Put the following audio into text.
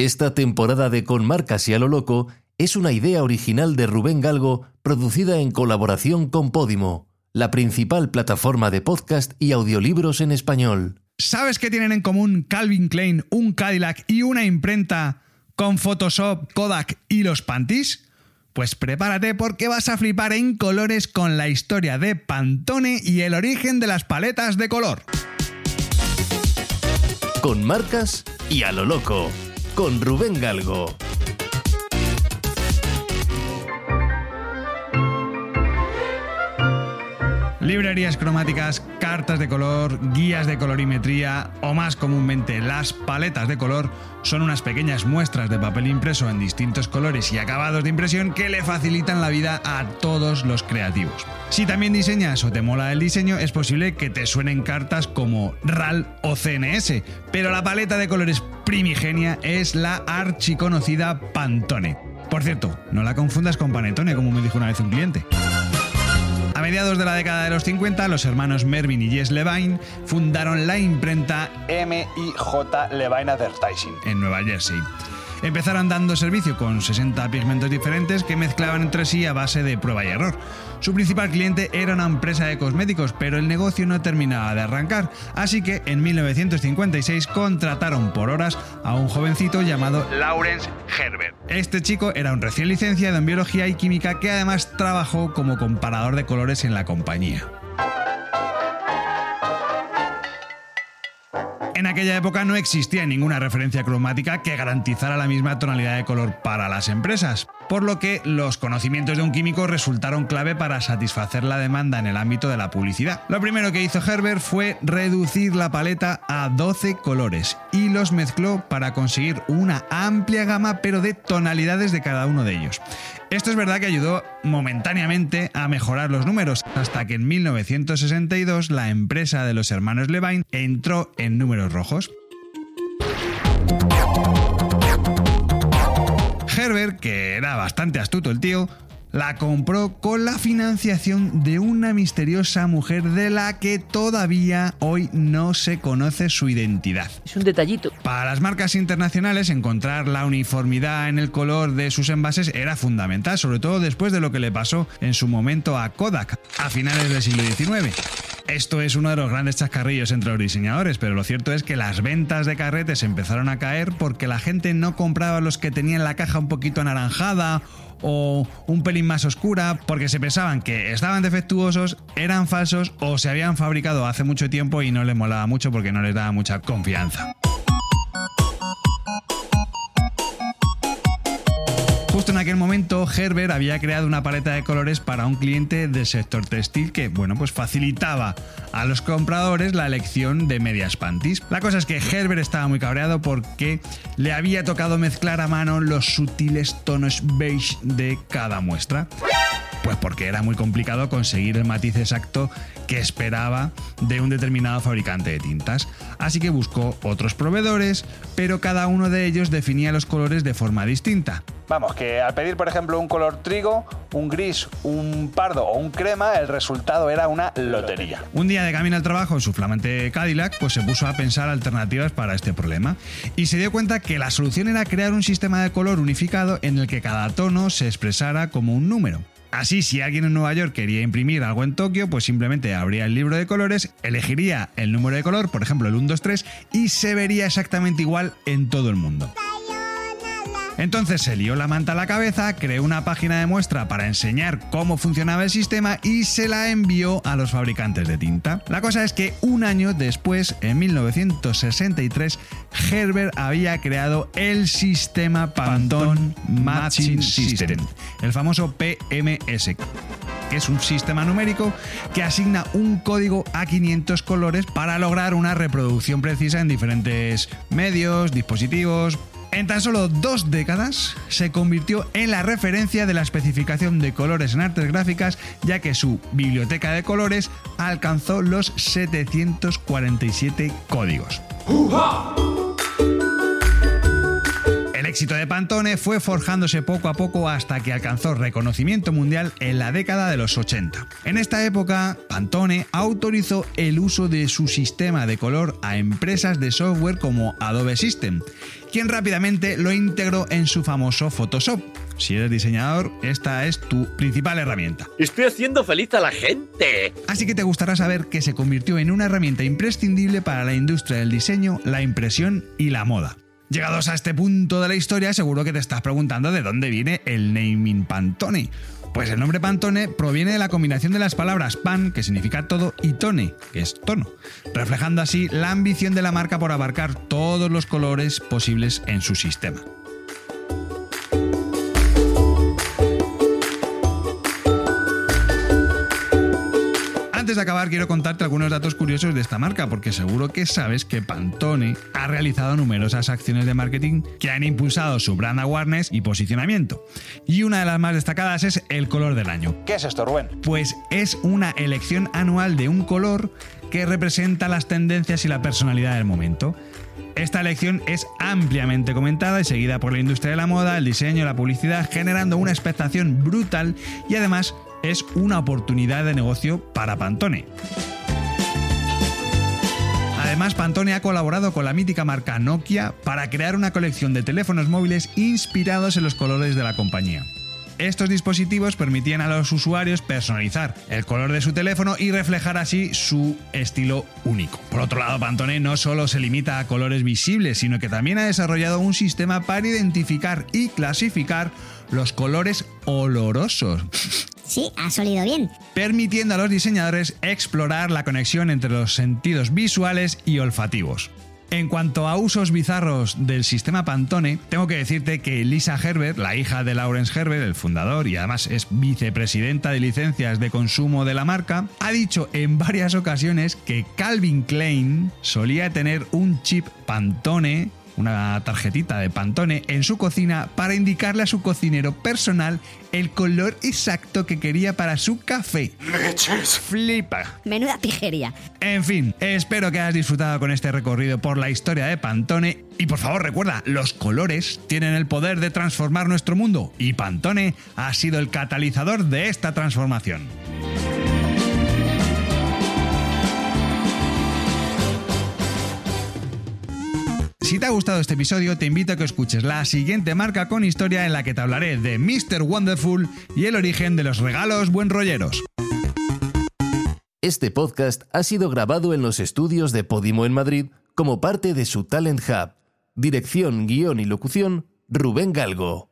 Esta temporada de Con Marcas y a lo Loco es una idea original de Rubén Galgo producida en colaboración con Podimo, la principal plataforma de podcast y audiolibros en español. ¿Sabes qué tienen en común Calvin Klein, un Cadillac y una imprenta con Photoshop, Kodak y los panties? Pues prepárate porque vas a flipar en colores con la historia de Pantone y el origen de las paletas de color. Con Marcas y a lo Loco con Rubén Galgo. Librerías cromáticas, cartas de color, guías de colorimetría o más comúnmente las paletas de color son unas pequeñas muestras de papel impreso en distintos colores y acabados de impresión que le facilitan la vida a todos los creativos. Si también diseñas o te mola el diseño, es posible que te suenen cartas como RAL o CNS, pero la paleta de colores primigenia es la archiconocida Pantone. Por cierto, no la confundas con Panetone, como me dijo una vez un cliente. A mediados de la década de los 50, los hermanos Mervyn y Jess Levine fundaron la imprenta MIJ Levine Advertising en Nueva Jersey. Empezaron dando servicio con 60 pigmentos diferentes que mezclaban entre sí a base de prueba y error. Su principal cliente era una empresa de cosméticos, pero el negocio no terminaba de arrancar, así que en 1956 contrataron por horas a un jovencito llamado Lawrence Herbert. Este chico era un recién licenciado en biología y química que además trabajó como comparador de colores en la compañía. En aquella época no existía ninguna referencia cromática que garantizara la misma tonalidad de color para las empresas, por lo que los conocimientos de un químico resultaron clave para satisfacer la demanda en el ámbito de la publicidad. Lo primero que hizo Herbert fue reducir la paleta a 12 colores y los mezcló para conseguir una amplia gama pero de tonalidades de cada uno de ellos. Esto es verdad que ayudó momentáneamente a mejorar los números, hasta que en 1962 la empresa de los hermanos Levine entró en números rojos. Herbert, que era bastante astuto el tío, la compró con la financiación de una misteriosa mujer de la que todavía hoy no se conoce su identidad. Es un detallito. Para las marcas internacionales encontrar la uniformidad en el color de sus envases era fundamental, sobre todo después de lo que le pasó en su momento a Kodak a finales del siglo XIX. Esto es uno de los grandes chascarrillos entre los diseñadores, pero lo cierto es que las ventas de carretes empezaron a caer porque la gente no compraba los que tenían la caja un poquito anaranjada o un pelín más oscura porque se pensaban que estaban defectuosos, eran falsos o se habían fabricado hace mucho tiempo y no les molaba mucho porque no les daba mucha confianza. Justo en aquel momento, Herbert había creado una paleta de colores para un cliente del sector textil que, bueno, pues facilitaba a los compradores la elección de medias panties. La cosa es que Herbert estaba muy cabreado porque le había tocado mezclar a mano los sutiles tonos beige de cada muestra. Pues porque era muy complicado conseguir el matiz exacto que esperaba de un determinado fabricante de tintas. Así que buscó otros proveedores, pero cada uno de ellos definía los colores de forma distinta. Vamos, que al pedir, por ejemplo, un color trigo, un gris, un pardo o un crema, el resultado era una lotería. Un día de camino al trabajo en su flamante Cadillac, pues se puso a pensar alternativas para este problema y se dio cuenta que la solución era crear un sistema de color unificado en el que cada tono se expresara como un número. Así, si alguien en Nueva York quería imprimir algo en Tokio, pues simplemente abría el libro de colores, elegiría el número de color, por ejemplo el 123, y se vería exactamente igual en todo el mundo. Entonces se lió la manta a la cabeza, creó una página de muestra para enseñar cómo funcionaba el sistema y se la envió a los fabricantes de tinta. La cosa es que un año después, en 1963, Herbert había creado el sistema Pantone Matching System, el famoso PMS que es un sistema numérico que asigna un código a 500 colores para lograr una reproducción precisa en diferentes medios, dispositivos, en tan solo dos décadas se convirtió en la referencia de la especificación de colores en artes gráficas, ya que su biblioteca de colores alcanzó los 747 códigos. Éxito de Pantone fue forjándose poco a poco hasta que alcanzó reconocimiento mundial en la década de los 80. En esta época, Pantone autorizó el uso de su sistema de color a empresas de software como Adobe System, quien rápidamente lo integró en su famoso Photoshop. Si eres diseñador, esta es tu principal herramienta. Estoy haciendo feliz a la gente. Así que te gustará saber que se convirtió en una herramienta imprescindible para la industria del diseño, la impresión y la moda. Llegados a este punto de la historia, seguro que te estás preguntando de dónde viene el naming Pantone. Pues el nombre Pantone proviene de la combinación de las palabras pan, que significa todo, y tone, que es tono, reflejando así la ambición de la marca por abarcar todos los colores posibles en su sistema. De acabar, quiero contarte algunos datos curiosos de esta marca, porque seguro que sabes que Pantone ha realizado numerosas acciones de marketing que han impulsado su brand awareness y posicionamiento. Y una de las más destacadas es el color del año. ¿Qué es esto, Rubén? Pues es una elección anual de un color que representa las tendencias y la personalidad del momento. Esta elección es ampliamente comentada y seguida por la industria de la moda, el diseño, la publicidad, generando una expectación brutal y además es una oportunidad de negocio para Pantone. Además, Pantone ha colaborado con la mítica marca Nokia para crear una colección de teléfonos móviles inspirados en los colores de la compañía. Estos dispositivos permitían a los usuarios personalizar el color de su teléfono y reflejar así su estilo único. Por otro lado, Pantone no solo se limita a colores visibles, sino que también ha desarrollado un sistema para identificar y clasificar los colores olorosos. Sí, ha solido bien. Permitiendo a los diseñadores explorar la conexión entre los sentidos visuales y olfativos. En cuanto a usos bizarros del sistema Pantone, tengo que decirte que Lisa Herbert, la hija de Lawrence Herbert, el fundador y además es vicepresidenta de licencias de consumo de la marca, ha dicho en varias ocasiones que Calvin Klein solía tener un chip Pantone una tarjetita de Pantone en su cocina para indicarle a su cocinero personal el color exacto que quería para su café. ¡Leches! Flipa. Menuda tijería. En fin, espero que hayas disfrutado con este recorrido por la historia de Pantone y por favor recuerda, los colores tienen el poder de transformar nuestro mundo y Pantone ha sido el catalizador de esta transformación. Si te ha gustado este episodio, te invito a que escuches la siguiente marca con historia en la que te hablaré de Mr. Wonderful y el origen de los regalos buen rolleros. Este podcast ha sido grabado en los estudios de Podimo en Madrid como parte de su Talent Hub. Dirección, guion y locución, Rubén Galgo.